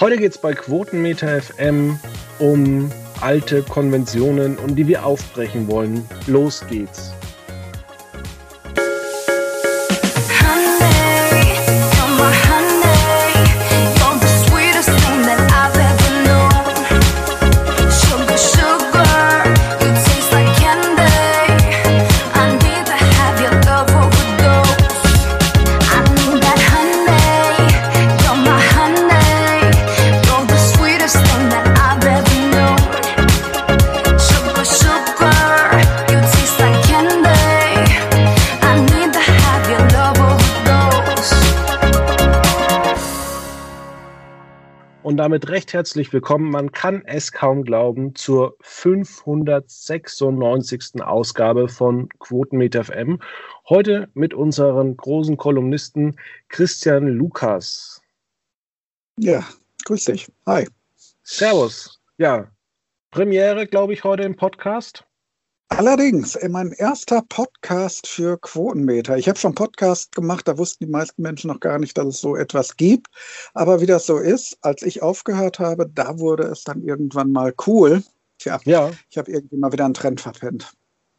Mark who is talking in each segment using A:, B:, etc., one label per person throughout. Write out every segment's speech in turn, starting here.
A: Heute geht es bei Quotenmeter FM um alte Konventionen, um die wir aufbrechen wollen. Los geht's. Damit recht herzlich willkommen. Man kann es kaum glauben zur 596. Ausgabe von Quotenmeter FM. Heute mit unseren großen Kolumnisten Christian Lukas.
B: Ja, grüß dich. Hi.
A: Servus. Ja, Premiere, glaube ich, heute im Podcast.
B: Allerdings, mein erster Podcast für Quotenmeter. Ich habe schon Podcast gemacht, da wussten die meisten Menschen noch gar nicht, dass es so etwas gibt. Aber wie das so ist, als ich aufgehört habe, da wurde es dann irgendwann mal cool. Tja, ja. ich habe irgendwie mal wieder einen Trend verpennt.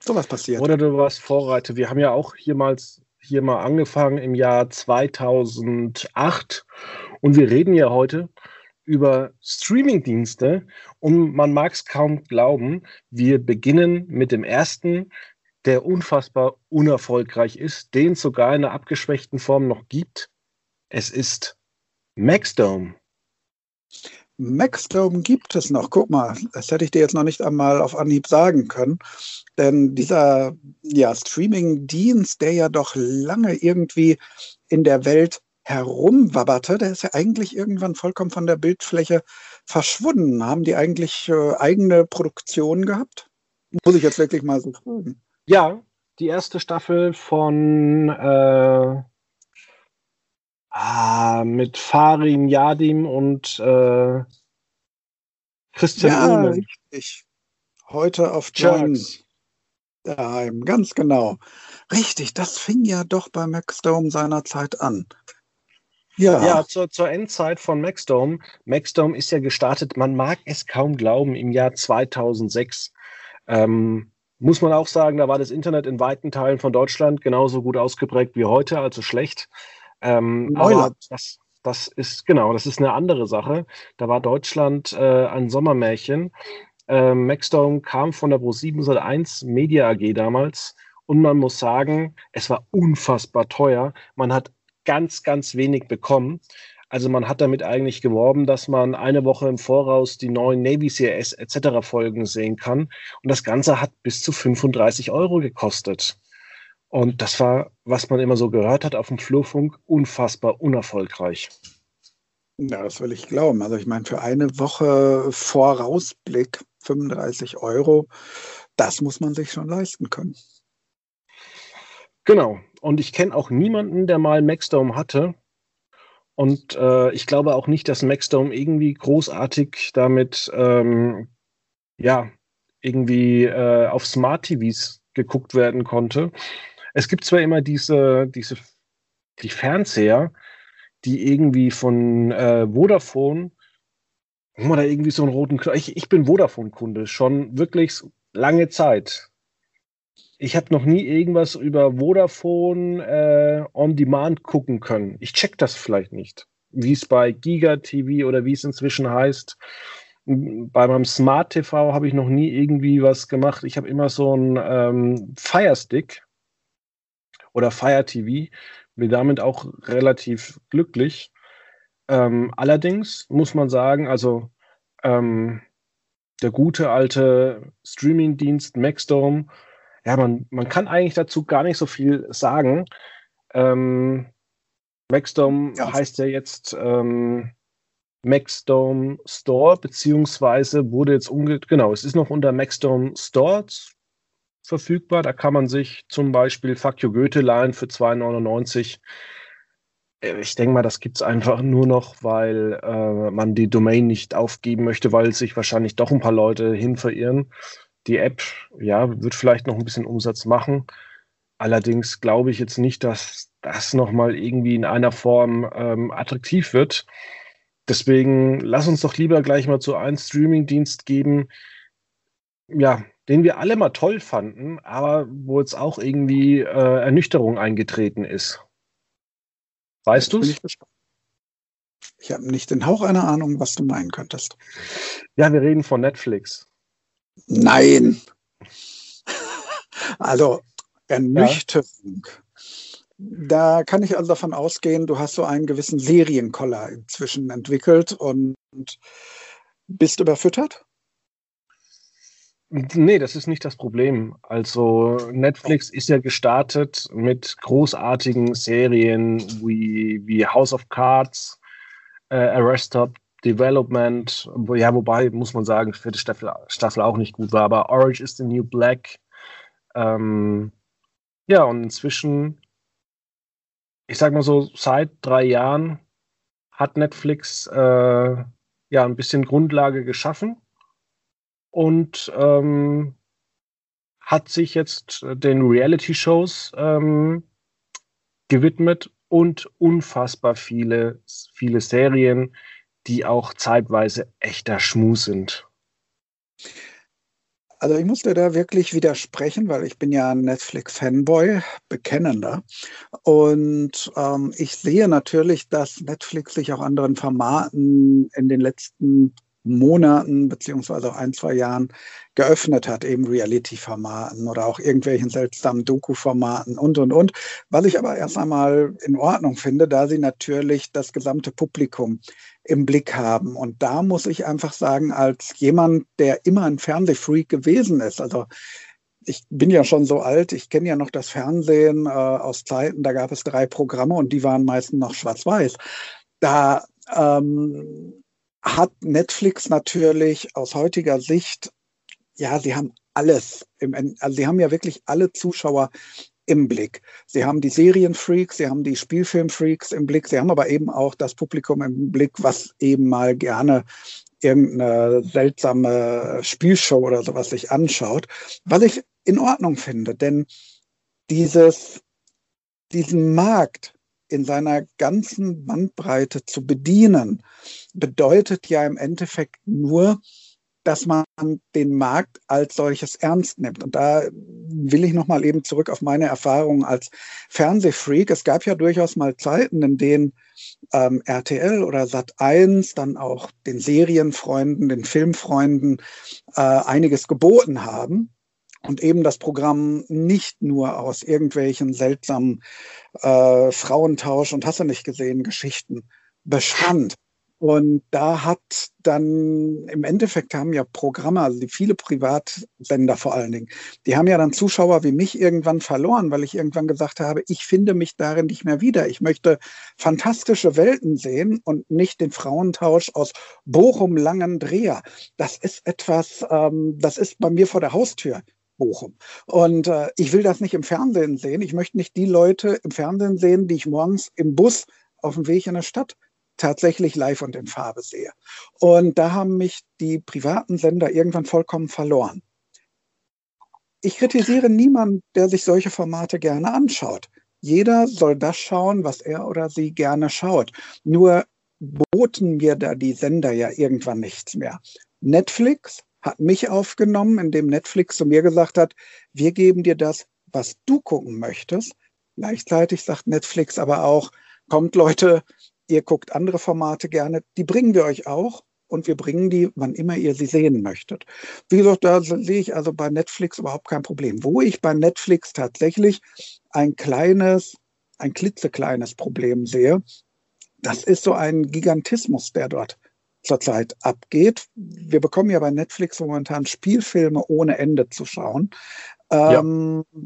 B: So was passiert.
A: Oder du warst Vorreiter. Wir haben ja auch jemals hier mal angefangen im Jahr 2008 und wir reden ja heute über Streamingdienste und man mag es kaum glauben, wir beginnen mit dem ersten, der unfassbar unerfolgreich ist, den es sogar in einer abgeschwächten Form noch gibt. Es ist Maxdome.
B: Maxdome gibt es noch. Guck mal, das hätte ich dir jetzt noch nicht einmal auf Anhieb sagen können. Denn dieser ja, Streaming-Dienst, der ja doch lange irgendwie in der Welt herumwabberte, der ist ja eigentlich irgendwann vollkommen von der Bildfläche verschwunden. Haben die eigentlich äh, eigene Produktionen gehabt? Muss ich jetzt wirklich mal so fragen.
A: Ja, die erste Staffel von äh, ah, mit Farin Yadim und äh, Christian
B: ja, Ullmann. richtig. Heute auf Join daheim, ganz genau. Richtig, das fing ja doch bei Maxdome seinerzeit an.
A: Ja, ja zur, zur Endzeit von Maxdome. Maxdome ist ja gestartet, man mag es kaum glauben, im Jahr 2006. Ähm, muss man auch sagen, da war das Internet in weiten Teilen von Deutschland genauso gut ausgeprägt wie heute, also schlecht. Ähm, aber das, das ist, genau, das ist eine andere Sache. Da war Deutschland äh, ein Sommermärchen. Äh, Maxdome kam von der Pro 701 Media AG damals und man muss sagen, es war unfassbar teuer. Man hat ganz, ganz wenig bekommen. Also man hat damit eigentlich geworben, dass man eine Woche im Voraus die neuen Navy CRS etc. Folgen sehen kann. Und das Ganze hat bis zu 35 Euro gekostet. Und das war, was man immer so gehört hat auf dem Flurfunk, unfassbar unerfolgreich.
B: Ja, das will ich glauben. Also ich meine, für eine Woche Vorausblick 35 Euro, das muss man sich schon leisten können.
A: Genau. Und ich kenne auch niemanden, der mal Maxdome hatte. Und äh, ich glaube auch nicht, dass Maxdome irgendwie großartig damit, ähm, ja, irgendwie äh, auf Smart TVs geguckt werden konnte. Es gibt zwar immer diese, diese die Fernseher, die irgendwie von äh, Vodafone oder irgendwie so einen roten ich, ich bin Vodafone-Kunde schon wirklich lange Zeit ich habe noch nie irgendwas über Vodafone äh, on Demand gucken können. Ich check das vielleicht nicht, wie es bei Giga TV oder wie es inzwischen heißt. Bei meinem Smart TV habe ich noch nie irgendwie was gemacht. Ich habe immer so einen ähm, Fire Stick oder Fire TV. Bin damit auch relativ glücklich. Ähm, allerdings muss man sagen, also ähm, der gute alte Streaming-Dienst Maxdome ja, man, man kann eigentlich dazu gar nicht so viel sagen. Ähm, Maxdome ja. heißt ja jetzt ähm, Maxdome Store, beziehungsweise wurde jetzt umge... Genau, es ist noch unter Maxdome Store verfügbar. Da kann man sich zum Beispiel Fuck You Goethe leihen für 2,99. Äh, ich denke mal, das gibt es einfach nur noch, weil äh, man die Domain nicht aufgeben möchte, weil sich wahrscheinlich doch ein paar Leute hin verirren. Die App, ja, wird vielleicht noch ein bisschen Umsatz machen. Allerdings glaube ich jetzt nicht, dass das nochmal irgendwie in einer Form ähm, attraktiv wird. deswegen lass uns doch lieber gleich mal zu einem Streamingdienst geben, ja, den wir alle mal toll fanden, aber wo jetzt auch irgendwie äh, Ernüchterung eingetreten ist. Weißt du es?
B: Ich habe nicht den Hauch einer Ahnung, was du meinen könntest.
A: Ja, wir reden von Netflix.
B: Nein. Also Ernüchterung. Ja. Da kann ich also davon ausgehen, du hast so einen gewissen Serienkoller inzwischen entwickelt und bist überfüttert?
A: Nee, das ist nicht das Problem. Also Netflix ist ja gestartet mit großartigen Serien wie, wie House of Cards, äh, Arrested Development, wo, ja, wobei, muss man sagen, vierte Staffel, Staffel auch nicht gut war, aber Orange is the New Black. Ähm, ja, und inzwischen, ich sag mal so, seit drei Jahren hat Netflix äh, ja ein bisschen Grundlage geschaffen und ähm, hat sich jetzt den Reality-Shows ähm, gewidmet und unfassbar viele, viele Serien, die auch zeitweise echter Schmus sind.
B: Also ich musste da wirklich widersprechen, weil ich bin ja ein Netflix-Fanboy, bekennender. Und ähm, ich sehe natürlich, dass Netflix sich auch anderen Formaten in den letzten Monaten beziehungsweise auch ein, zwei Jahren geöffnet hat, eben Reality-Formaten oder auch irgendwelchen seltsamen Doku-Formaten und, und, und. Was ich aber erst einmal in Ordnung finde, da sie natürlich das gesamte Publikum im Blick haben. Und da muss ich einfach sagen, als jemand, der immer ein Fernsehfreak gewesen ist, also ich bin ja schon so alt, ich kenne ja noch das Fernsehen äh, aus Zeiten, da gab es drei Programme und die waren meistens noch schwarz-weiß. Da ähm, hat Netflix natürlich aus heutiger Sicht, ja, sie haben alles, im, also sie haben ja wirklich alle Zuschauer im Blick. Sie haben die Serienfreaks, sie haben die Spielfilmfreaks im Blick, sie haben aber eben auch das Publikum im Blick, was eben mal gerne irgendeine seltsame Spielshow oder sowas sich anschaut, was ich in Ordnung finde, denn dieses, diesen Markt in seiner ganzen Bandbreite zu bedienen, bedeutet ja im Endeffekt nur, dass man den Markt als solches ernst nimmt. Und da will ich nochmal eben zurück auf meine Erfahrungen als Fernsehfreak. Es gab ja durchaus mal Zeiten, in denen ähm, RTL oder Sat1 dann auch den Serienfreunden, den Filmfreunden äh, einiges geboten haben und eben das Programm nicht nur aus irgendwelchen seltsamen äh, Frauentausch und hast du nicht gesehen Geschichten bestand. Und da hat dann im Endeffekt haben ja Programme, also die viele Privatsender vor allen Dingen, die haben ja dann Zuschauer wie mich irgendwann verloren, weil ich irgendwann gesagt habe, ich finde mich darin nicht mehr wieder. Ich möchte fantastische Welten sehen und nicht den Frauentausch aus Bochum Langendreher. Das ist etwas, ähm, das ist bei mir vor der Haustür. Bochum. Und äh, ich will das nicht im Fernsehen sehen. Ich möchte nicht die Leute im Fernsehen sehen, die ich morgens im Bus auf dem Weg in der Stadt tatsächlich live und in Farbe sehe. Und da haben mich die privaten Sender irgendwann vollkommen verloren. Ich kritisiere niemanden, der sich solche Formate gerne anschaut. Jeder soll das schauen, was er oder sie gerne schaut. Nur boten mir da die Sender ja irgendwann nichts mehr. Netflix hat mich aufgenommen, indem Netflix zu mir gesagt hat, wir geben dir das, was du gucken möchtest. Gleichzeitig sagt Netflix aber auch, kommt Leute, ihr guckt andere Formate gerne, die bringen wir euch auch und wir bringen die, wann immer ihr sie sehen möchtet. Wie gesagt, da sehe ich also bei Netflix überhaupt kein Problem. Wo ich bei Netflix tatsächlich ein kleines, ein klitzekleines Problem sehe, das ist so ein Gigantismus, der dort zurzeit abgeht. Wir bekommen ja bei Netflix momentan Spielfilme ohne Ende zu schauen. Ähm, ja.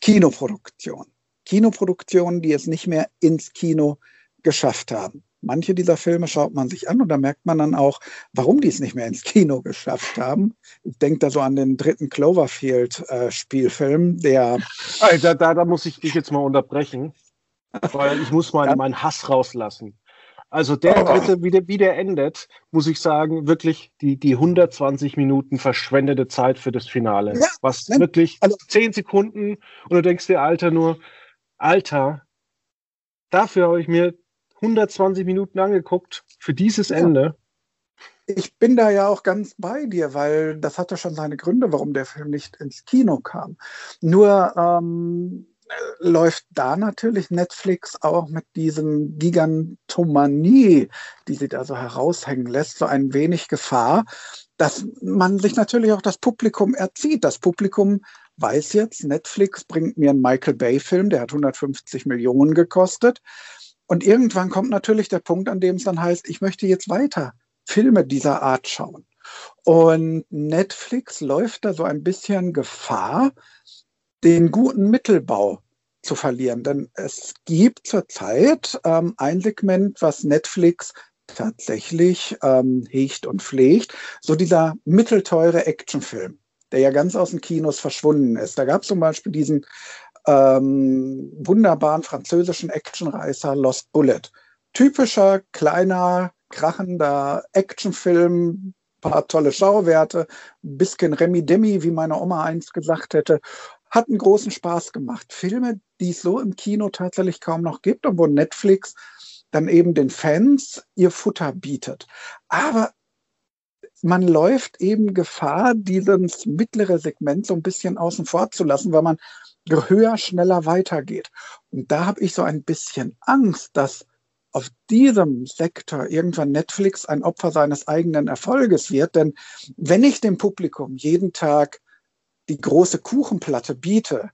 B: Kinoproduktion. Kinoproduktionen, die es nicht mehr ins Kino geschafft haben. Manche dieser Filme schaut man sich an und da merkt man dann auch, warum die es nicht mehr ins Kino geschafft haben. Ich denke da so an den dritten Cloverfield-Spielfilm, äh, der.
A: Alter, da, da muss ich dich jetzt mal unterbrechen, weil ich muss mal ja. meinen Hass rauslassen. Also der dritte, wie der, wie der endet, muss ich sagen, wirklich die, die 120 Minuten verschwendete Zeit für das Finale. Ja, was ne? wirklich also, 10 Sekunden und du denkst dir, Alter, nur, Alter, dafür habe ich mir 120 Minuten angeguckt für dieses ja. Ende.
B: Ich bin da ja auch ganz bei dir, weil das hatte schon seine Gründe, warum der Film nicht ins Kino kam. Nur ähm, läuft da natürlich Netflix auch mit diesem Gigantomanie, die sie da so heraushängen lässt, so ein wenig Gefahr, dass man sich natürlich auch das Publikum erzieht. Das Publikum weiß jetzt, Netflix bringt mir einen Michael Bay-Film, der hat 150 Millionen gekostet. Und irgendwann kommt natürlich der Punkt, an dem es dann heißt, ich möchte jetzt weiter Filme dieser Art schauen. Und Netflix läuft da so ein bisschen Gefahr, den guten Mittelbau zu verlieren. Denn es gibt zurzeit ähm, ein Segment, was Netflix tatsächlich ähm, hegt und pflegt, so dieser mittelteure Actionfilm, der ja ganz aus den Kinos verschwunden ist. Da gab es zum Beispiel diesen ähm, wunderbaren französischen Actionreißer Lost Bullet. Typischer, kleiner, krachender Actionfilm, paar tolle Schauwerte, bisschen Remi Demi, wie meine Oma einst gesagt hätte, hat einen großen Spaß gemacht. Filme, die es so im Kino tatsächlich kaum noch gibt und wo Netflix dann eben den Fans ihr Futter bietet. Aber man läuft eben Gefahr, dieses mittlere Segment so ein bisschen außen vor zu lassen, weil man höher, schneller weitergeht. Und da habe ich so ein bisschen Angst, dass auf diesem Sektor irgendwann Netflix ein Opfer seines eigenen Erfolges wird. Denn wenn ich dem Publikum jeden Tag die große Kuchenplatte biete,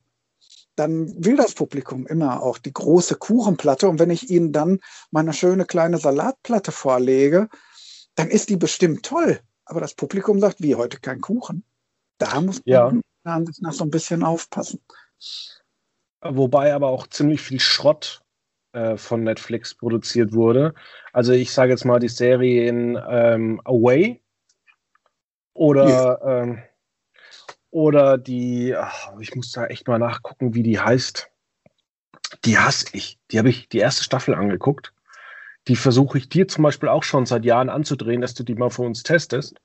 B: dann will das Publikum immer auch die große Kuchenplatte. Und wenn ich ihnen dann meine schöne kleine Salatplatte vorlege, dann ist die bestimmt toll. Aber das Publikum sagt, wie heute kein Kuchen. Da muss man ja. nach so ein bisschen aufpassen.
A: Wobei aber auch ziemlich viel Schrott äh, von Netflix produziert wurde. Also ich sage jetzt mal die Serien ähm, Away oder yeah. ähm, oder die, ach, ich muss da echt mal nachgucken, wie die heißt. Die hasse ich. Die habe ich die erste Staffel angeguckt. Die versuche ich dir zum Beispiel auch schon seit Jahren anzudrehen, dass du die mal für uns testest.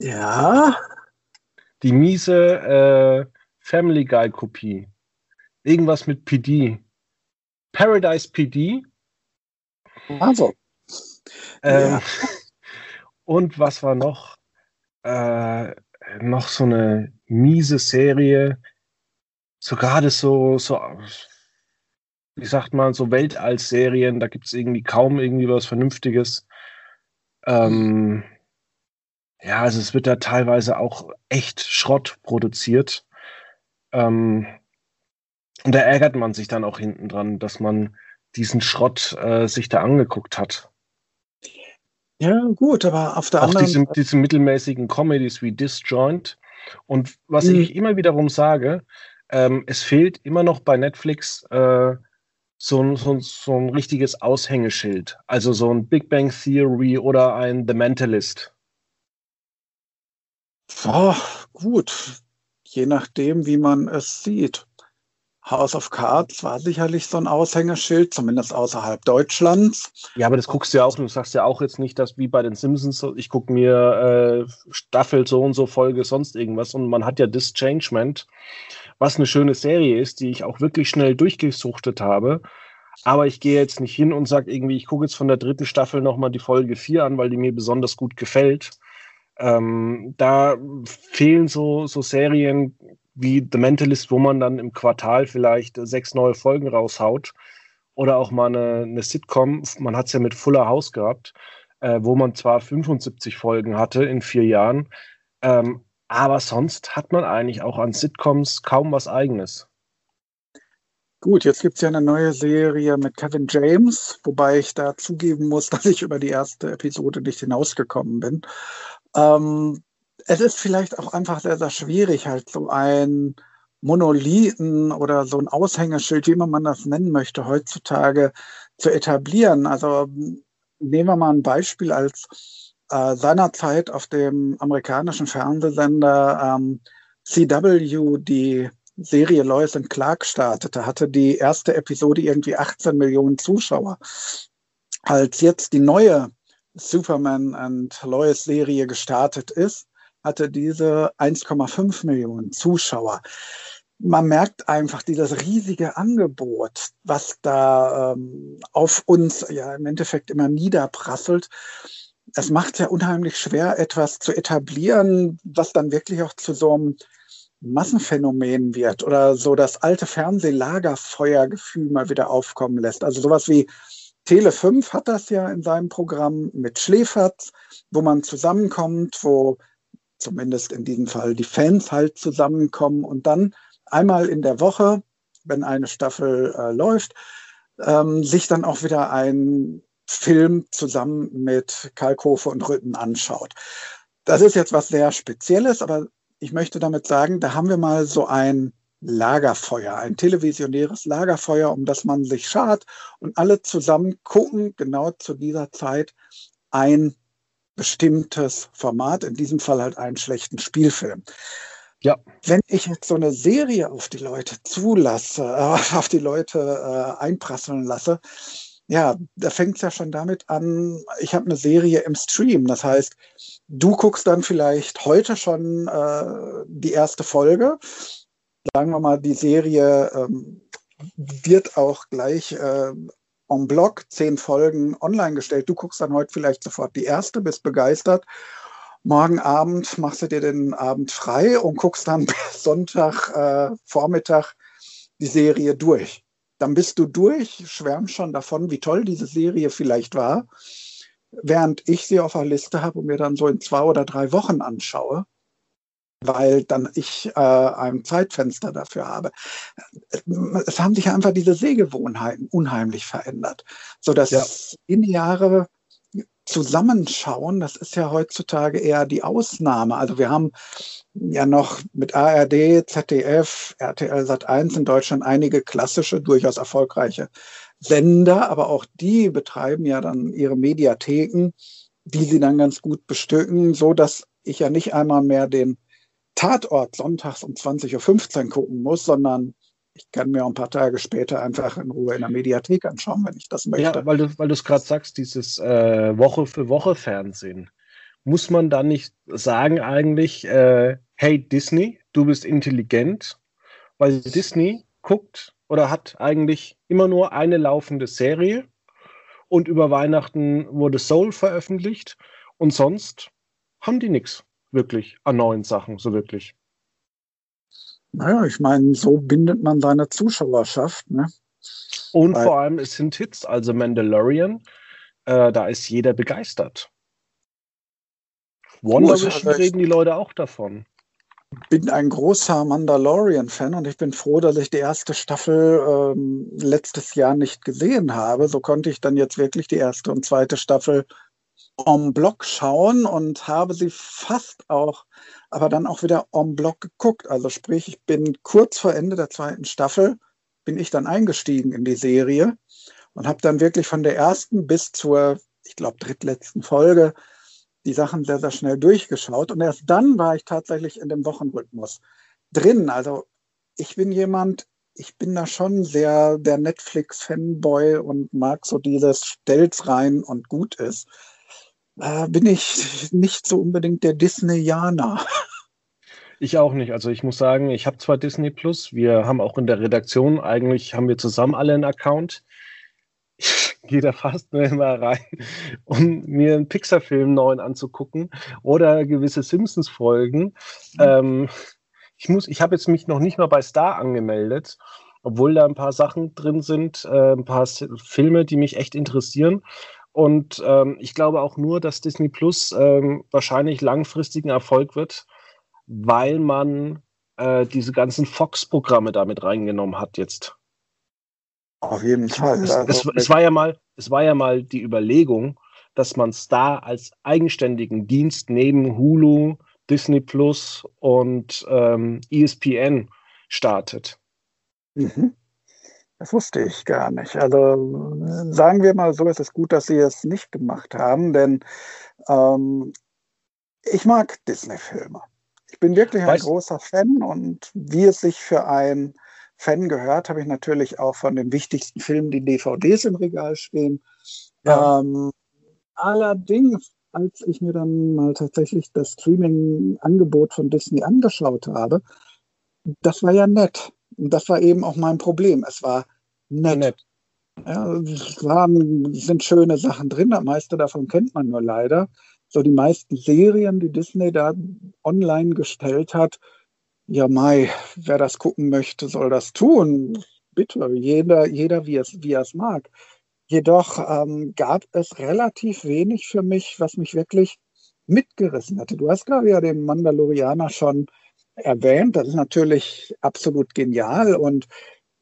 B: Ja.
A: Die miese äh, Family Guy Kopie. Irgendwas mit PD. Paradise PD.
B: Also.
A: Ähm, ja. Und was war noch? Äh, noch so eine miese Serie, so gerade so, so, wie sagt man, so Weltall-Serien, da gibt es irgendwie kaum irgendwie was Vernünftiges. Ähm, ja, also es wird da teilweise auch echt Schrott produziert. Ähm, und da ärgert man sich dann auch hinten dran, dass man diesen Schrott äh, sich da angeguckt hat.
B: Ja, gut, aber auf der
A: auch
B: anderen
A: diese, diese mittelmäßigen Comedies wie Disjoint. Und was mhm. ich immer wiederum sage, ähm, es fehlt immer noch bei Netflix äh, so, so, so ein richtiges Aushängeschild. Also so ein Big Bang Theory oder ein The Mentalist.
B: Oh, gut, je nachdem, wie man es sieht. House of Cards war sicherlich so ein Aushängeschild, zumindest außerhalb Deutschlands.
A: Ja, aber das guckst du ja auch, du sagst ja auch jetzt nicht, dass wie bei den Simpsons, ich gucke mir äh, Staffel so und so Folge, sonst irgendwas. Und man hat ja Dischangement, was eine schöne Serie ist, die ich auch wirklich schnell durchgesuchtet habe. Aber ich gehe jetzt nicht hin und sage irgendwie, ich gucke jetzt von der dritten Staffel nochmal die Folge 4 an, weil die mir besonders gut gefällt. Ähm, da fehlen so, so Serien, wie The Mentalist, wo man dann im Quartal vielleicht sechs neue Folgen raushaut. Oder auch mal eine, eine Sitcom, man hat es ja mit Fuller House gehabt, äh, wo man zwar 75 Folgen hatte in vier Jahren, ähm, aber sonst hat man eigentlich auch an Sitcoms kaum was eigenes.
B: Gut, jetzt gibt es ja eine neue Serie mit Kevin James, wobei ich da zugeben muss, dass ich über die erste Episode nicht hinausgekommen bin. Ähm, es ist vielleicht auch einfach sehr, sehr schwierig, halt so ein Monolithen oder so ein Aushängeschild, wie immer man das nennen möchte, heutzutage zu etablieren. Also nehmen wir mal ein Beispiel als äh, seinerzeit auf dem amerikanischen Fernsehsender ähm, CW die Serie Lois and Clark startete, hatte die erste Episode irgendwie 18 Millionen Zuschauer. Als jetzt die neue Superman and Lois Serie gestartet ist, hatte diese 1,5 Millionen Zuschauer. man merkt einfach dieses riesige Angebot, was da ähm, auf uns ja im Endeffekt immer niederprasselt. Es macht ja unheimlich schwer, etwas zu etablieren, was dann wirklich auch zu so einem Massenphänomen wird oder so das alte Fernsehlagerfeuergefühl mal wieder aufkommen lässt. Also sowas wie Tele 5 hat das ja in seinem Programm mit Schläferz, wo man zusammenkommt, wo zumindest in diesem Fall die Fans halt zusammenkommen und dann einmal in der Woche, wenn eine Staffel äh, läuft, ähm, sich dann auch wieder ein Film zusammen mit Kalkofe und Rütten anschaut. Das ist jetzt was sehr Spezielles, aber ich möchte damit sagen, da haben wir mal so ein Lagerfeuer, ein televisionäres Lagerfeuer, um das man sich schart und alle zusammen gucken genau zu dieser Zeit ein bestimmtes Format, in diesem Fall halt einen schlechten Spielfilm. Ja. Wenn ich jetzt so eine Serie auf die Leute zulasse, äh, auf die Leute äh, einprasseln lasse, ja, da fängt es ja schon damit an, ich habe eine Serie im Stream. Das heißt, du guckst dann vielleicht heute schon äh, die erste Folge. Sagen wir mal, die Serie ähm, wird auch gleich äh, en bloc, zehn Folgen online gestellt. Du guckst dann heute vielleicht sofort die erste, bist begeistert morgen Abend machst du dir den Abend frei und guckst dann Sonntag äh, Vormittag die Serie durch. Dann bist du durch, schwärmst schon davon, wie toll diese Serie vielleicht war, während ich sie auf der Liste habe und mir dann so in zwei oder drei Wochen anschaue, weil dann ich äh, ein Zeitfenster dafür habe. Es haben sich einfach diese Sehgewohnheiten unheimlich verändert, sodass ja. lineare Zusammenschauen, das ist ja heutzutage eher die Ausnahme. Also wir haben ja noch mit ARD, ZDF, RTL Sat1 in Deutschland einige klassische, durchaus erfolgreiche Sender, aber auch die betreiben ja dann ihre Mediatheken, die sie dann ganz gut bestücken, so dass ich ja nicht einmal mehr den Tatort sonntags um 20.15 Uhr gucken muss, sondern ich kann mir auch ein paar Tage später einfach in Ruhe in der Mediathek anschauen, wenn ich das möchte. Ja,
A: weil du weil es gerade sagst, dieses äh, Woche für Woche Fernsehen. Muss man da nicht sagen eigentlich, äh, hey Disney, du bist intelligent, weil Disney guckt oder hat eigentlich immer nur eine laufende Serie und über Weihnachten wurde Soul veröffentlicht und sonst haben die nichts wirklich an neuen Sachen, so wirklich.
B: Naja, ich meine, so bindet man seine Zuschauerschaft. Ne?
A: Und Weil, vor allem, es sind Hits, also Mandalorian, äh, da ist jeder begeistert. Wonder Vision also reden die Leute auch davon.
B: Ich bin ein großer Mandalorian-Fan und ich bin froh, dass ich die erste Staffel ähm, letztes Jahr nicht gesehen habe. So konnte ich dann jetzt wirklich die erste und zweite Staffel en bloc schauen und habe sie fast auch aber dann auch wieder en bloc geguckt. Also sprich, ich bin kurz vor Ende der zweiten Staffel, bin ich dann eingestiegen in die Serie und habe dann wirklich von der ersten bis zur, ich glaube, drittletzten Folge die Sachen sehr, sehr schnell durchgeschaut. Und erst dann war ich tatsächlich in dem Wochenrhythmus drin. Also ich bin jemand, ich bin da schon sehr der Netflix-Fanboy und mag so dieses Stell's rein und gut ist äh, bin ich nicht so unbedingt der Disneyaner.
A: Ich auch nicht. Also ich muss sagen, ich habe zwar Disney Plus, wir haben auch in der Redaktion eigentlich haben wir zusammen alle einen Account. Ich gehe da fast nur immer rein, um mir einen Pixar-Film neuen anzugucken oder gewisse Simpsons-Folgen. Mhm. Ähm, ich muss, ich habe jetzt mich noch nicht mal bei Star angemeldet, obwohl da ein paar Sachen drin sind, äh, ein paar Filme, die mich echt interessieren. Und ähm, ich glaube auch nur, dass Disney Plus ähm, wahrscheinlich langfristigen Erfolg wird, weil man äh, diese ganzen Fox-Programme damit reingenommen hat jetzt.
B: Auf jeden Fall.
A: Es, es, es, war ja mal, es war ja mal die Überlegung, dass man Star als eigenständigen Dienst neben Hulu, Disney Plus und ähm, ESPN startet.
B: Mhm. Das wusste ich gar nicht. Also sagen wir mal so, es ist gut, dass Sie es nicht gemacht haben, denn ähm, ich mag Disney-Filme. Ich bin wirklich ein weißt, großer Fan und wie es sich für ein Fan gehört, habe ich natürlich auch von den wichtigsten Filmen die DVDs im Regal stehen. Ja. Ähm, allerdings, als ich mir dann mal tatsächlich das Streaming-Angebot von Disney angeschaut habe, das war ja nett. Und das war eben auch mein Problem. Es war nett. nett. Ja, es waren, sind schöne Sachen drin. Das meiste davon kennt man nur leider. So die meisten Serien, die Disney da online gestellt hat, ja, Mai, wer das gucken möchte, soll das tun. Bitte, jeder, jeder wie, es, wie er es mag. Jedoch ähm, gab es relativ wenig für mich, was mich wirklich mitgerissen hatte. Du hast gerade ja den Mandalorianer schon erwähnt. Das ist natürlich absolut genial. Und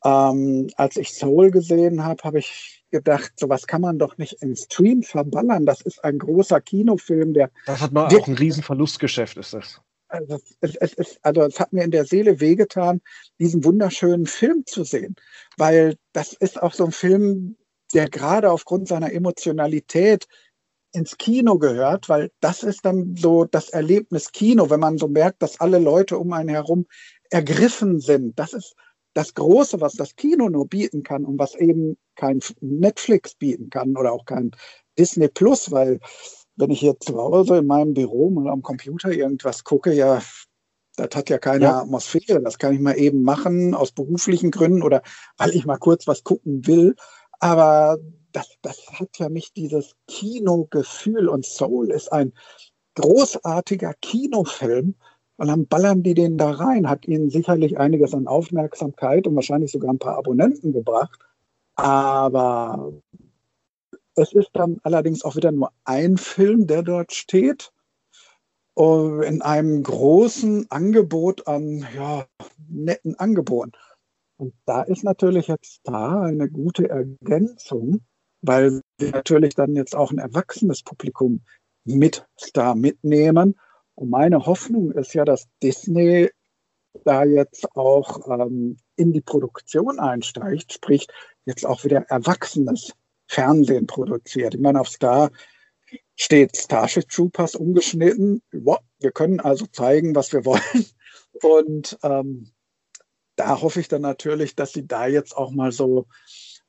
B: ähm, als ich Soul gesehen habe, habe ich gedacht, sowas kann man doch nicht im Stream verballern. Das ist ein großer Kinofilm, der.
A: Das hat mal auch ein Riesenverlustgeschäft, ist das.
B: Also es, es, es, also es hat mir in der Seele wehgetan, diesen wunderschönen Film zu sehen. Weil das ist auch so ein Film, der gerade aufgrund seiner Emotionalität ins Kino gehört, weil das ist dann so das Erlebnis Kino, wenn man so merkt, dass alle Leute um einen herum ergriffen sind. Das ist das Große, was das Kino nur bieten kann und was eben kein Netflix bieten kann oder auch kein Disney Plus, weil wenn ich jetzt zu Hause in meinem Büro mal am Computer irgendwas gucke, ja, das hat ja keine ja. Atmosphäre. Das kann ich mal eben machen aus beruflichen Gründen oder weil ich mal kurz was gucken will. Aber das, das hat ja nicht dieses Kinogefühl und Soul ist ein großartiger Kinofilm. Und dann ballern die den da rein, hat ihnen sicherlich einiges an Aufmerksamkeit und wahrscheinlich sogar ein paar Abonnenten gebracht. Aber es ist dann allerdings auch wieder nur ein Film, der dort steht. In einem großen Angebot an ja, netten Angeboten. Und da ist natürlich jetzt da eine gute Ergänzung, weil wir natürlich dann jetzt auch ein erwachsenes Publikum mit da mitnehmen. Und meine Hoffnung ist ja, dass Disney da jetzt auch ähm, in die Produktion einsteigt, sprich jetzt auch wieder erwachsenes Fernsehen produziert. Ich meine, auf Star steht Starship Troopers umgeschnitten. Wir können also zeigen, was wir wollen. Und ähm, da hoffe ich dann natürlich, dass sie da jetzt auch mal so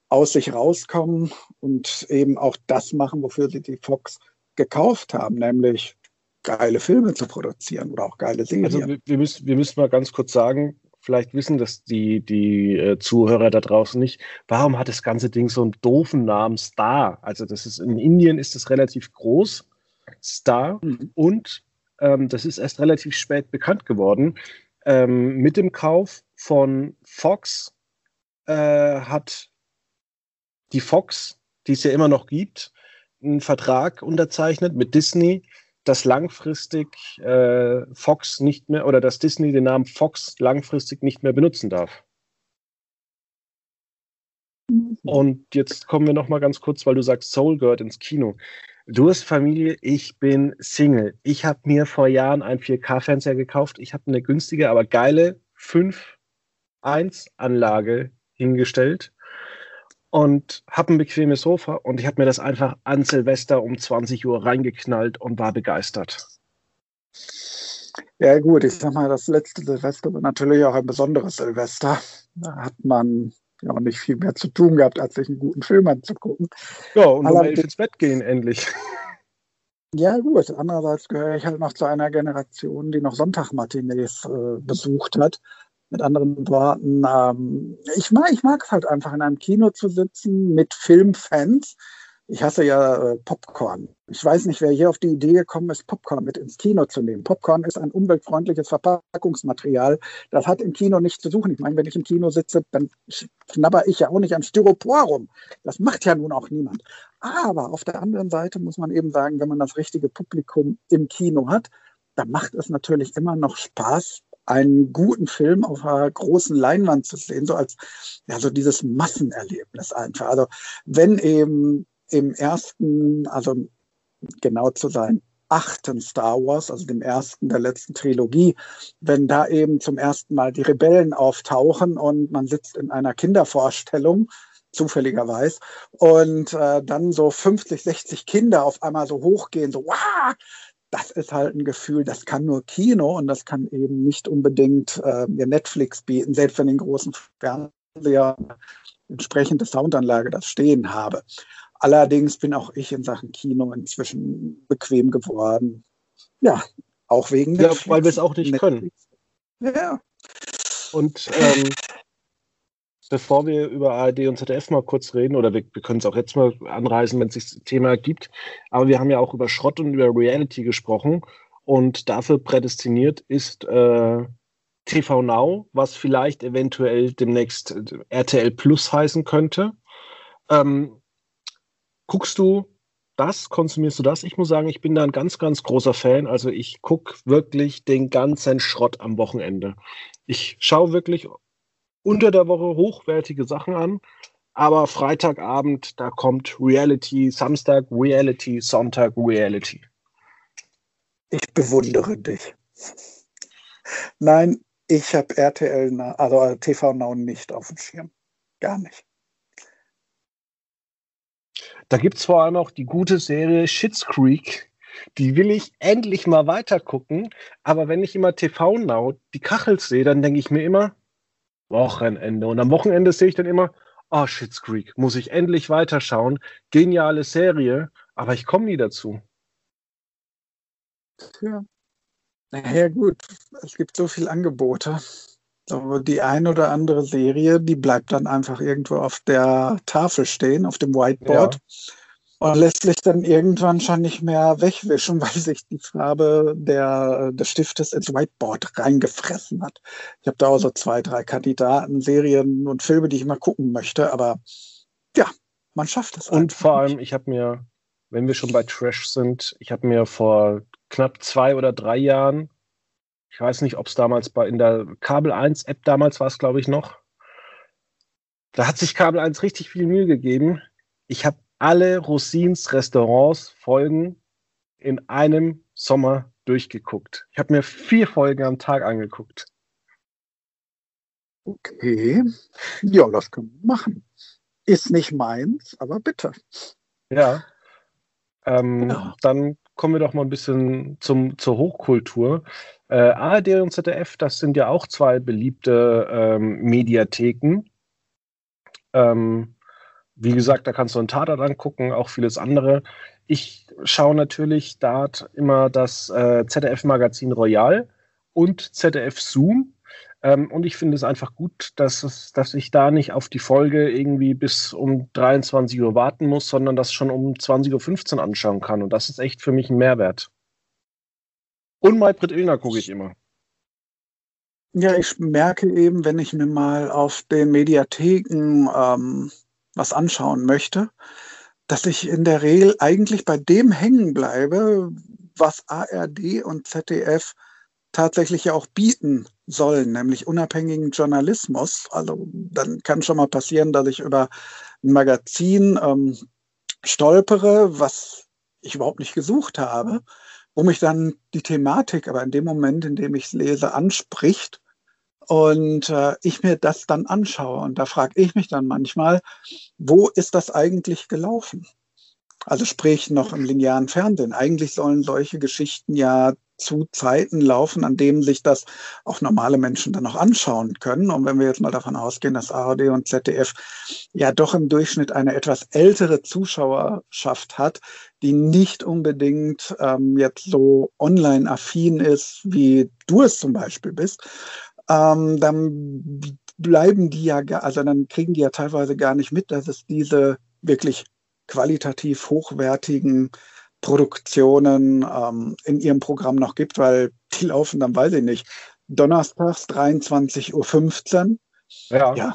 B: aus sich rauskommen und eben auch das machen, wofür sie die Fox gekauft haben, nämlich geile Filme zu produzieren oder auch geile Serien. Also
A: wir, müssen, wir müssen mal ganz kurz sagen, vielleicht wissen das die, die äh, Zuhörer da draußen nicht. Warum hat das ganze Ding so einen doofen Namen Star? Also das ist in Indien ist das relativ groß, Star, mhm. und ähm, das ist erst relativ spät bekannt geworden. Ähm, mit dem Kauf von Fox äh, hat die Fox, die es ja immer noch gibt, einen Vertrag unterzeichnet mit Disney, dass langfristig äh, Fox nicht mehr oder dass Disney den Namen Fox langfristig nicht mehr benutzen darf. Und jetzt kommen wir noch mal ganz kurz, weil du sagst, Soul gehört ins Kino. Du hast Familie, ich bin Single. Ich habe mir vor Jahren einen 4K-Fernseher gekauft. Ich habe eine günstige, aber geile 5.1-Anlage hingestellt und habe ein bequemes Sofa und ich habe mir das einfach an Silvester um 20 Uhr reingeknallt und war begeistert.
B: Ja gut, ich sag mal, das letzte Silvester war natürlich auch ein besonderes Silvester. Da hat man ja nicht viel mehr zu tun gehabt, als sich einen guten Film anzugucken.
A: Ja, und um elf ins Bett gehen endlich.
B: Ja gut, andererseits gehöre ich halt noch zu einer Generation, die noch Sonntagmatinees äh, besucht hat. Mit anderen Worten, ähm, ich, mag, ich mag es halt einfach in einem Kino zu sitzen mit Filmfans. Ich hasse ja äh, Popcorn. Ich weiß nicht, wer hier auf die Idee gekommen ist, Popcorn mit ins Kino zu nehmen. Popcorn ist ein umweltfreundliches Verpackungsmaterial. Das hat im Kino nichts zu suchen. Ich meine, wenn ich im Kino sitze, dann knabber ich ja auch nicht an Styropor rum. Das macht ja nun auch niemand. Aber auf der anderen Seite muss man eben sagen, wenn man das richtige Publikum im Kino hat, dann macht es natürlich immer noch Spaß, einen guten Film auf einer großen Leinwand zu sehen, so als ja so dieses Massenerlebnis einfach. Also wenn eben im ersten, also genau zu sein, achten Star Wars, also dem ersten der letzten Trilogie, wenn da eben zum ersten Mal die Rebellen auftauchen und man sitzt in einer Kindervorstellung, zufälligerweise, und äh, dann so 50, 60 Kinder auf einmal so hochgehen, so, wow, das ist halt ein Gefühl, das kann nur Kino und das kann eben nicht unbedingt äh, Netflix bieten, selbst wenn den großen Fernseher entsprechende Soundanlage das stehen habe. Allerdings bin auch ich in Sachen Kino inzwischen bequem geworden. Ja, auch wegen
A: Ja, Netflix. weil wir es auch nicht Netflix. können.
B: Ja.
A: Und ähm, bevor wir über ARD und ZDF mal kurz reden, oder wir, wir können es auch jetzt mal anreißen, wenn es sich Thema gibt, aber wir haben ja auch über Schrott und über Reality gesprochen und dafür prädestiniert ist äh, TV Now, was vielleicht eventuell demnächst äh, RTL Plus heißen könnte. Ähm, guckst du das, konsumierst du das? Ich muss sagen, ich bin da ein ganz, ganz großer Fan. Also ich gucke wirklich den ganzen Schrott am Wochenende. Ich schaue wirklich unter der Woche hochwertige Sachen an, aber Freitagabend, da kommt Reality, Samstag Reality, Sonntag Reality.
B: Ich bewundere dich. Nein, ich habe RTL, also TV Now nicht auf dem Schirm. Gar nicht.
A: Da gibt es vor allem auch die gute Serie Shits Creek. Die will ich endlich mal weiter gucken. Aber wenn ich immer TV Now die Kachels sehe, dann denke ich mir immer, Wochenende. Und am Wochenende sehe ich dann immer, oh, Shits Creek, muss ich endlich weiterschauen. Geniale Serie, aber ich komme nie dazu.
B: Ja. Naja, gut, es gibt so viele Angebote. So, die ein oder andere Serie, die bleibt dann einfach irgendwo auf der Tafel stehen, auf dem Whiteboard. Ja. Und lässt sich dann irgendwann schon nicht mehr wegwischen, weil sich die Farbe der, des Stiftes ins Whiteboard reingefressen hat. Ich habe da auch so zwei, drei Kandidaten, Serien und Filme, die ich mal gucken möchte, aber ja, man schafft es.
A: Und vor allem, ich habe mir, wenn wir schon bei Trash sind, ich habe mir vor knapp zwei oder drei Jahren ich weiß nicht, ob es damals bei in der Kabel 1 App damals war es, glaube ich, noch. Da hat sich Kabel 1 richtig viel Mühe gegeben. Ich habe alle Rosins Restaurants Folgen in einem Sommer durchgeguckt. Ich habe mir vier Folgen am Tag angeguckt.
B: Okay. Ja, das können wir machen. Ist nicht meins, aber bitte.
A: Ja. Ähm, ja. Dann kommen wir doch mal ein bisschen zum, zur Hochkultur. Äh, ARD und ZDF, das sind ja auch zwei beliebte ähm, Mediatheken. Ähm, wie gesagt, da kannst du einen Tatort angucken, auch vieles andere. Ich schaue natürlich da immer das äh, ZDF-Magazin Royal und ZDF Zoom. Ähm, und ich finde es einfach gut, dass, es, dass ich da nicht auf die Folge irgendwie bis um 23 Uhr warten muss, sondern das schon um 20.15 Uhr anschauen kann. Und das ist echt für mich ein Mehrwert. Und Maybrit Illner gucke ich immer.
B: Ja, ich merke eben, wenn ich mir mal auf den Mediatheken ähm, was anschauen möchte, dass ich in der Regel eigentlich bei dem hängen bleibe, was ARD und ZDF tatsächlich auch bieten sollen, nämlich unabhängigen Journalismus. Also dann kann schon mal passieren, dass ich über ein Magazin ähm, stolpere, was ich überhaupt nicht gesucht habe wo mich dann die Thematik, aber in dem Moment, in dem ich es lese, anspricht und äh, ich mir das dann anschaue. Und da frage ich mich dann manchmal, wo ist das eigentlich gelaufen? Also sprich noch im linearen Fernsehen. Eigentlich sollen solche Geschichten ja zu Zeiten laufen, an denen sich das auch normale Menschen dann noch anschauen können. Und wenn wir jetzt mal davon ausgehen, dass ARD und ZDF ja doch im Durchschnitt eine etwas ältere Zuschauerschaft hat, die nicht unbedingt ähm, jetzt so online-affin ist, wie du es zum Beispiel bist, ähm, dann bleiben die ja, also dann kriegen die ja teilweise gar nicht mit, dass es diese wirklich qualitativ hochwertigen Produktionen ähm, in ihrem Programm noch gibt, weil die laufen dann, weiß ich nicht, donnerstags 23.15 Uhr. Ja. ja.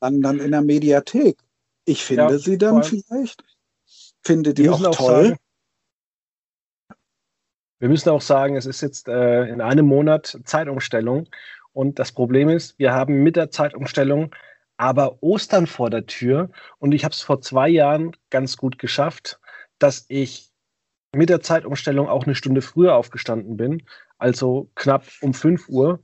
B: Dann, dann in der Mediathek. Ich finde ja, sie dann vielleicht. Finde die auch, auch toll. Sagen,
A: wir müssen auch sagen, es ist jetzt äh, in einem Monat Zeitumstellung. Und das Problem ist, wir haben mit der Zeitumstellung aber Ostern vor der Tür. Und ich habe es vor zwei Jahren ganz gut geschafft, dass ich mit der Zeitumstellung auch eine Stunde früher aufgestanden bin, also knapp um 5 Uhr.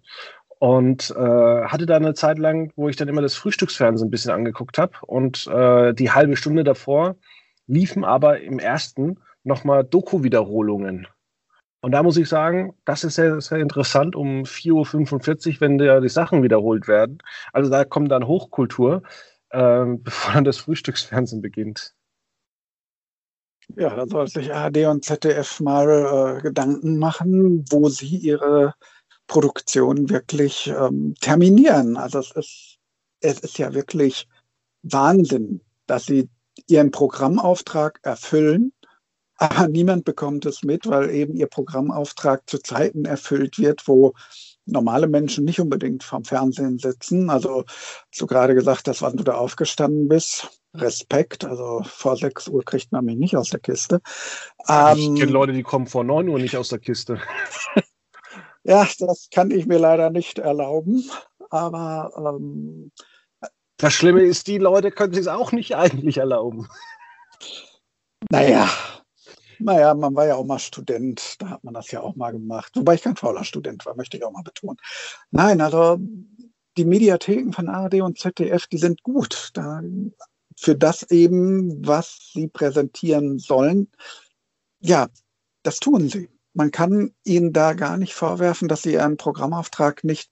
A: Und äh, hatte da eine Zeit lang, wo ich dann immer das Frühstücksfernsehen ein bisschen angeguckt habe. Und äh, die halbe Stunde davor liefen aber im ersten nochmal Doku-Wiederholungen. Und da muss ich sagen, das ist sehr, sehr interessant um 4.45 Uhr, wenn da die Sachen wiederholt werden. Also da kommt dann Hochkultur, äh, bevor dann das Frühstücksfernsehen beginnt.
B: Ja, da sollte sich ARD und ZDF mal äh, Gedanken machen, wo sie ihre Produktionen wirklich ähm, terminieren. Also es ist, es ist ja wirklich Wahnsinn, dass sie ihren Programmauftrag erfüllen, aber niemand bekommt es mit, weil eben ihr Programmauftrag zu Zeiten erfüllt wird, wo normale Menschen nicht unbedingt vom Fernsehen sitzen. Also du gerade gesagt hast, wann du da aufgestanden bist. Respekt. Also vor 6 Uhr kriegt man mich nicht aus der Kiste.
A: ich ähm, kenne Leute, die kommen vor 9 Uhr nicht aus der Kiste.
B: ja, das kann ich mir leider nicht erlauben. Aber ähm,
A: das Schlimme ist, die Leute können sich es auch nicht eigentlich erlauben.
B: Naja, naja, man war ja auch mal Student, da hat man das ja auch mal gemacht. Wobei ich kein fauler Student war, möchte ich auch mal betonen. Nein, also die Mediatheken von ARD und ZDF, die sind gut. Da, für das eben, was sie präsentieren sollen, ja, das tun sie. Man kann ihnen da gar nicht vorwerfen, dass sie ihren Programmauftrag nicht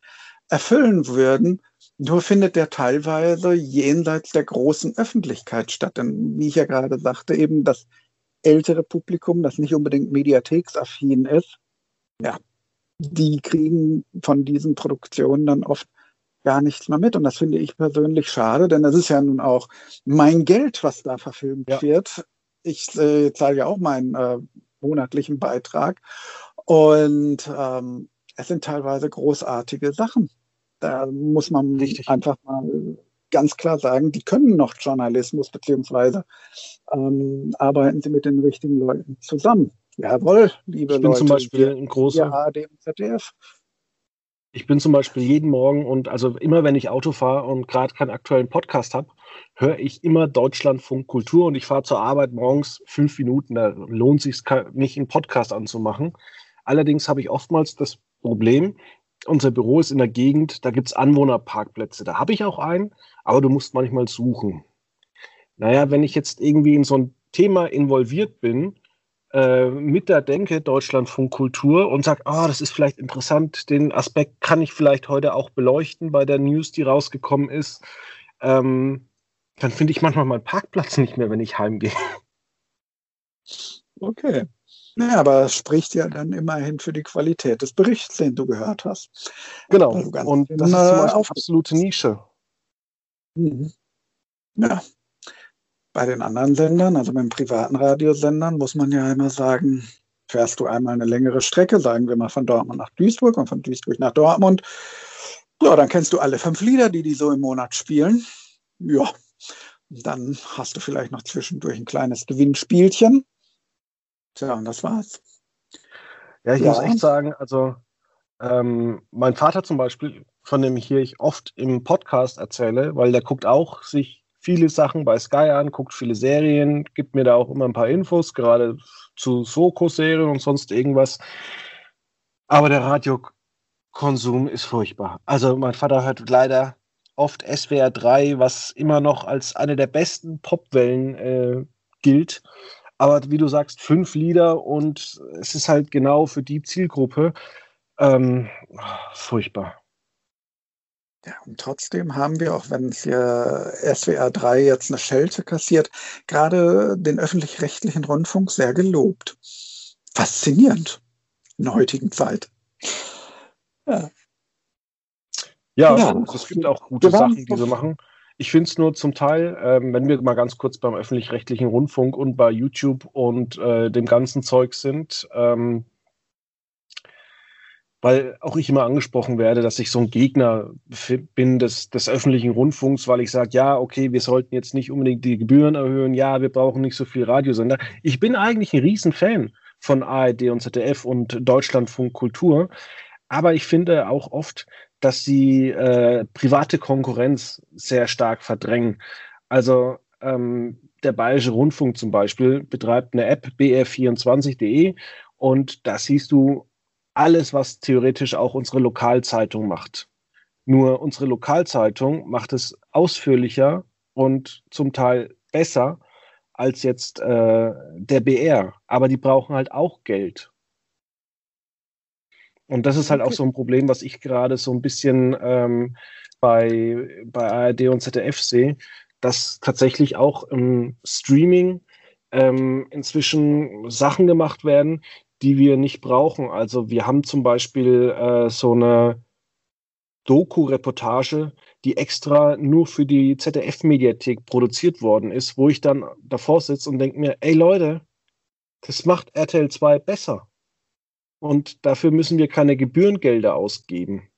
B: erfüllen würden. Nur findet der teilweise jenseits der großen Öffentlichkeit statt. Denn wie ich ja gerade sagte, eben das ältere Publikum, das nicht unbedingt mediatheksaffin ist, ja, die kriegen von diesen Produktionen dann oft gar nichts mehr mit. Und das finde ich persönlich schade, denn das ist ja nun auch mein Geld, was da verfilmt ja. wird. Ich äh, zahle ja auch meinen äh, monatlichen Beitrag. Und ähm, es sind teilweise großartige Sachen. Da muss man Richtig. einfach mal ganz klar sagen, die können noch Journalismus, beziehungsweise ähm, arbeiten sie mit den richtigen Leuten zusammen. Jawohl, liebe
A: ich bin
B: Leute.
A: Zum Beispiel ein großer.
B: ARD und ZDF.
A: Ich bin zum Beispiel jeden Morgen und also immer, wenn ich Auto fahre und gerade keinen aktuellen Podcast habe, höre ich immer Deutschlandfunk Kultur und ich fahre zur Arbeit morgens fünf Minuten. Da lohnt sich nicht, einen Podcast anzumachen. Allerdings habe ich oftmals das Problem, unser Büro ist in der Gegend, da gibt es Anwohnerparkplätze. Da habe ich auch einen, aber du musst manchmal suchen. Naja, wenn ich jetzt irgendwie in so ein Thema involviert bin, äh, mit der Denke Deutschlandfunk Kultur und sage, ah, das ist vielleicht interessant, den Aspekt kann ich vielleicht heute auch beleuchten bei der News, die rausgekommen ist, ähm, dann finde ich manchmal meinen Parkplatz nicht mehr, wenn ich heimgehe.
B: Okay. Naja, aber es spricht ja dann immerhin für die Qualität des Berichts, den du gehört hast.
A: Genau. Und das ist zum Beispiel absolute Nische.
B: Mhm. Ja. Bei den anderen Sendern, also beim privaten Radiosendern, muss man ja immer sagen, fährst du einmal eine längere Strecke, sagen wir mal von Dortmund nach Duisburg und von Duisburg nach Dortmund. Ja, dann kennst du alle fünf Lieder, die die so im Monat spielen. Ja, dann hast du vielleicht noch zwischendurch ein kleines Gewinnspielchen. Tja, und das war's.
A: Ja, ich ja. muss echt sagen, also ähm, mein Vater zum Beispiel, von dem hier ich oft im Podcast erzähle, weil der guckt auch sich viele Sachen bei Sky an, guckt viele Serien, gibt mir da auch immer ein paar Infos, gerade zu Soko-Serien und sonst irgendwas. Aber der Radiokonsum ist furchtbar. Also mein Vater hört leider oft SWR 3, was immer noch als eine der besten Popwellen äh, gilt. Aber wie du sagst, fünf Lieder und es ist halt genau für die Zielgruppe ähm, furchtbar.
B: Ja, und trotzdem haben wir, auch wenn es hier SWR 3 jetzt eine Schelte kassiert, gerade den öffentlich-rechtlichen Rundfunk sehr gelobt. Faszinierend in der heutigen Zeit.
A: Ja. Ja, ja. es gibt auch gute Sachen, die sie machen. Ich finde es nur zum Teil, ähm, wenn wir mal ganz kurz beim öffentlich-rechtlichen Rundfunk und bei YouTube und äh, dem ganzen Zeug sind, ähm, weil auch ich immer angesprochen werde, dass ich so ein Gegner bin des, des öffentlichen Rundfunks, weil ich sage, ja, okay, wir sollten jetzt nicht unbedingt die Gebühren erhöhen, ja, wir brauchen nicht so viel Radiosender. Ich bin eigentlich ein Riesenfan von ARD und ZDF und Deutschlandfunk Kultur, aber ich finde auch oft, dass sie äh, private Konkurrenz sehr stark verdrängen. Also ähm, der Bayerische Rundfunk zum Beispiel betreibt eine App br24.de und da siehst du alles, was theoretisch auch unsere Lokalzeitung macht. Nur unsere Lokalzeitung macht es ausführlicher und zum Teil besser als jetzt äh, der BR. Aber die brauchen halt auch Geld. Und das ist halt okay. auch so ein Problem, was ich gerade so ein bisschen ähm, bei, bei ARD und ZDF sehe, dass tatsächlich auch im Streaming ähm, inzwischen Sachen gemacht werden, die wir nicht brauchen. Also wir haben zum Beispiel äh, so eine Doku-Reportage, die extra nur für die ZDF-Mediathek produziert worden ist, wo ich dann davor sitze und denke mir, ey Leute, das macht RTL 2 besser. Und dafür müssen wir keine Gebührengelder ausgeben.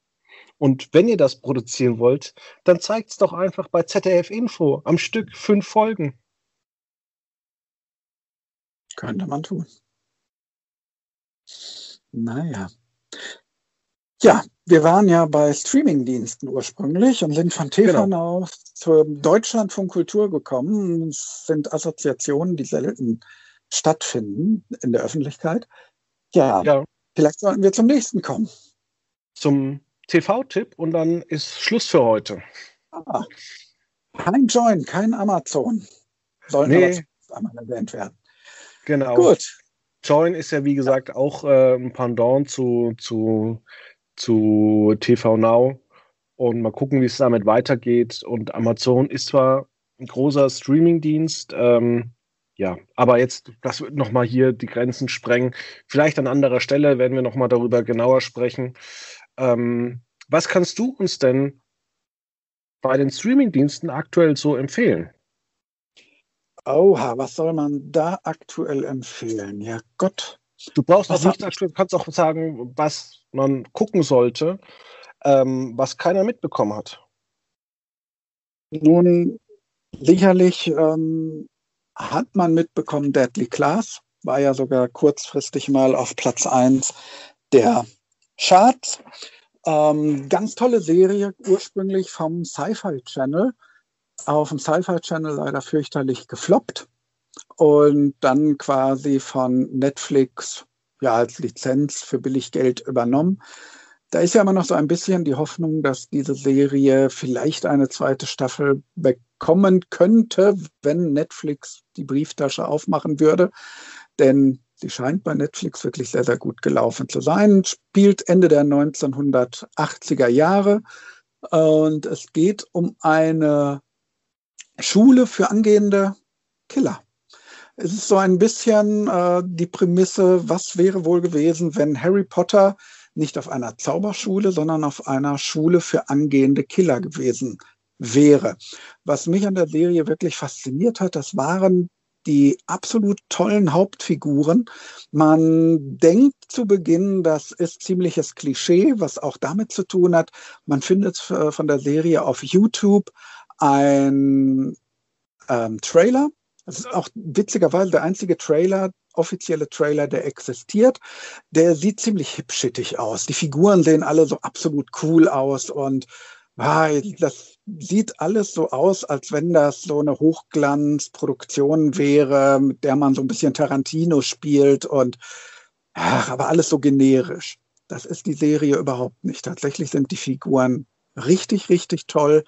A: Und wenn ihr das produzieren wollt, dann zeigt es doch einfach bei ZDF Info am Stück fünf Folgen.
B: Könnte man tun. Naja. Ja, wir waren ja bei Streamingdiensten ursprünglich und sind von TV genau. zu Deutschlandfunk Kultur gekommen. Es sind Assoziationen, die selten stattfinden in der Öffentlichkeit. Ja, ja, vielleicht sollten wir zum nächsten kommen.
A: Zum TV-Tipp und dann ist Schluss für heute.
B: Ah, kein Join, kein Amazon. Sollen nee. aber einmal erwähnt werden.
A: Genau. Gut. Join ist ja wie gesagt auch äh, ein Pendant zu, zu, zu TV Now. Und mal gucken, wie es damit weitergeht. Und Amazon ist zwar ein großer Streaming-Dienst, ähm, ja, aber jetzt, das wird nochmal hier die Grenzen sprengen. Vielleicht an anderer Stelle werden wir nochmal darüber genauer sprechen. Ähm, was kannst du uns denn bei den Streaming-Diensten aktuell so empfehlen?
B: Oha, was soll man da aktuell empfehlen? Ja, Gott.
A: Du brauchst auch nicht aktuell, kannst auch sagen, was man gucken sollte, ähm, was keiner mitbekommen hat.
B: Nun, sicherlich ähm, hat man mitbekommen, Deadly Class war ja sogar kurzfristig mal auf Platz 1 der Charts. Ähm, ganz tolle Serie, ursprünglich vom Sci-Fi Channel auf dem Sci-Fi Channel leider fürchterlich gefloppt und dann quasi von Netflix ja als Lizenz für Billiggeld übernommen. Da ist ja immer noch so ein bisschen die Hoffnung, dass diese Serie vielleicht eine zweite Staffel bekommen könnte, wenn Netflix die Brieftasche aufmachen würde. Denn sie scheint bei Netflix wirklich sehr, sehr gut gelaufen zu sein. Spielt Ende der 1980er Jahre und es geht um eine Schule für angehende Killer. Es ist so ein bisschen äh, die Prämisse, was wäre wohl gewesen, wenn Harry Potter nicht auf einer Zauberschule, sondern auf einer Schule für angehende Killer gewesen wäre. Was mich an der Serie wirklich fasziniert hat, das waren die absolut tollen Hauptfiguren. Man denkt zu Beginn, das ist ziemliches Klischee, was auch damit zu tun hat. Man findet äh, von der Serie auf YouTube ein ähm, Trailer. Das ist auch witzigerweise der einzige Trailer, offizielle Trailer, der existiert. Der sieht ziemlich hipschittig aus. Die Figuren sehen alle so absolut cool aus und ah, das sieht alles so aus, als wenn das so eine Hochglanzproduktion wäre, mit der man so ein bisschen Tarantino spielt und ach, aber alles so generisch. Das ist die Serie überhaupt nicht. Tatsächlich sind die Figuren richtig, richtig toll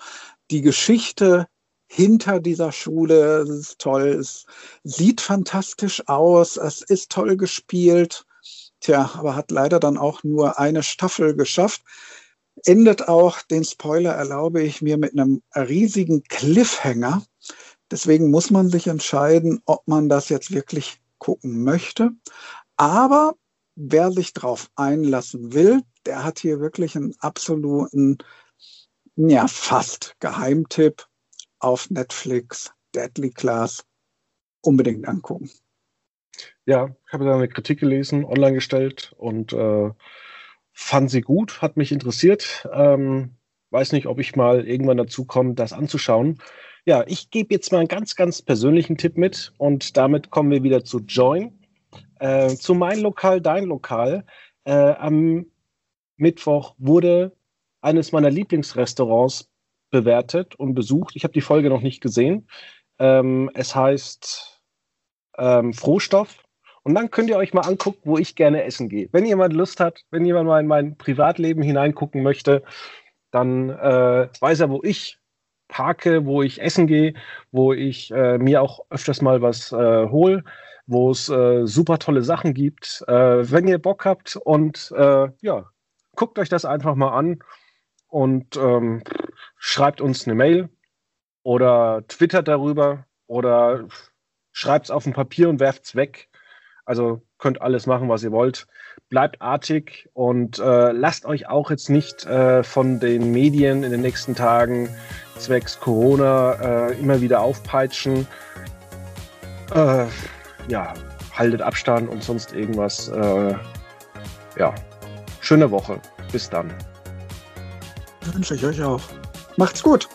B: die Geschichte hinter dieser Schule ist toll. Es sieht fantastisch aus. Es ist toll gespielt. Tja, aber hat leider dann auch nur eine Staffel geschafft. Endet auch, den Spoiler erlaube ich mir, mit einem riesigen Cliffhanger. Deswegen muss man sich entscheiden, ob man das jetzt wirklich gucken möchte. Aber wer sich darauf einlassen will, der hat hier wirklich einen absoluten ja, fast Geheimtipp auf Netflix, Deadly Class, unbedingt angucken.
A: Ja, ich habe da eine Kritik gelesen, online gestellt und äh, fand sie gut, hat mich interessiert. Ähm, weiß nicht, ob ich mal irgendwann dazu komme, das anzuschauen. Ja, ich gebe jetzt mal einen ganz, ganz persönlichen Tipp mit und damit kommen wir wieder zu Join. Äh, zu mein Lokal, dein Lokal. Äh, am Mittwoch wurde eines meiner Lieblingsrestaurants bewertet und besucht. Ich habe die Folge noch nicht gesehen. Ähm, es heißt ähm, Frohstoff. Und dann könnt ihr euch mal angucken, wo ich gerne essen gehe. Wenn jemand Lust hat, wenn jemand mal in mein Privatleben hineingucken möchte, dann äh, weiß er, wo ich parke, wo ich essen gehe, wo ich äh, mir auch öfters mal was äh, hole, wo es äh, super tolle Sachen gibt. Äh, wenn ihr Bock habt und äh, ja, guckt euch das einfach mal an und ähm, schreibt uns eine Mail oder twittert darüber oder schreibt es auf ein Papier und werft es weg. Also könnt alles machen, was ihr wollt. Bleibt artig und äh, lasst euch auch jetzt nicht äh, von den Medien in den nächsten Tagen zwecks Corona äh, immer wieder aufpeitschen. Äh, ja, haltet Abstand und sonst irgendwas. Äh, ja, schöne Woche. Bis dann.
B: Wünsche ich euch auch. Macht's gut.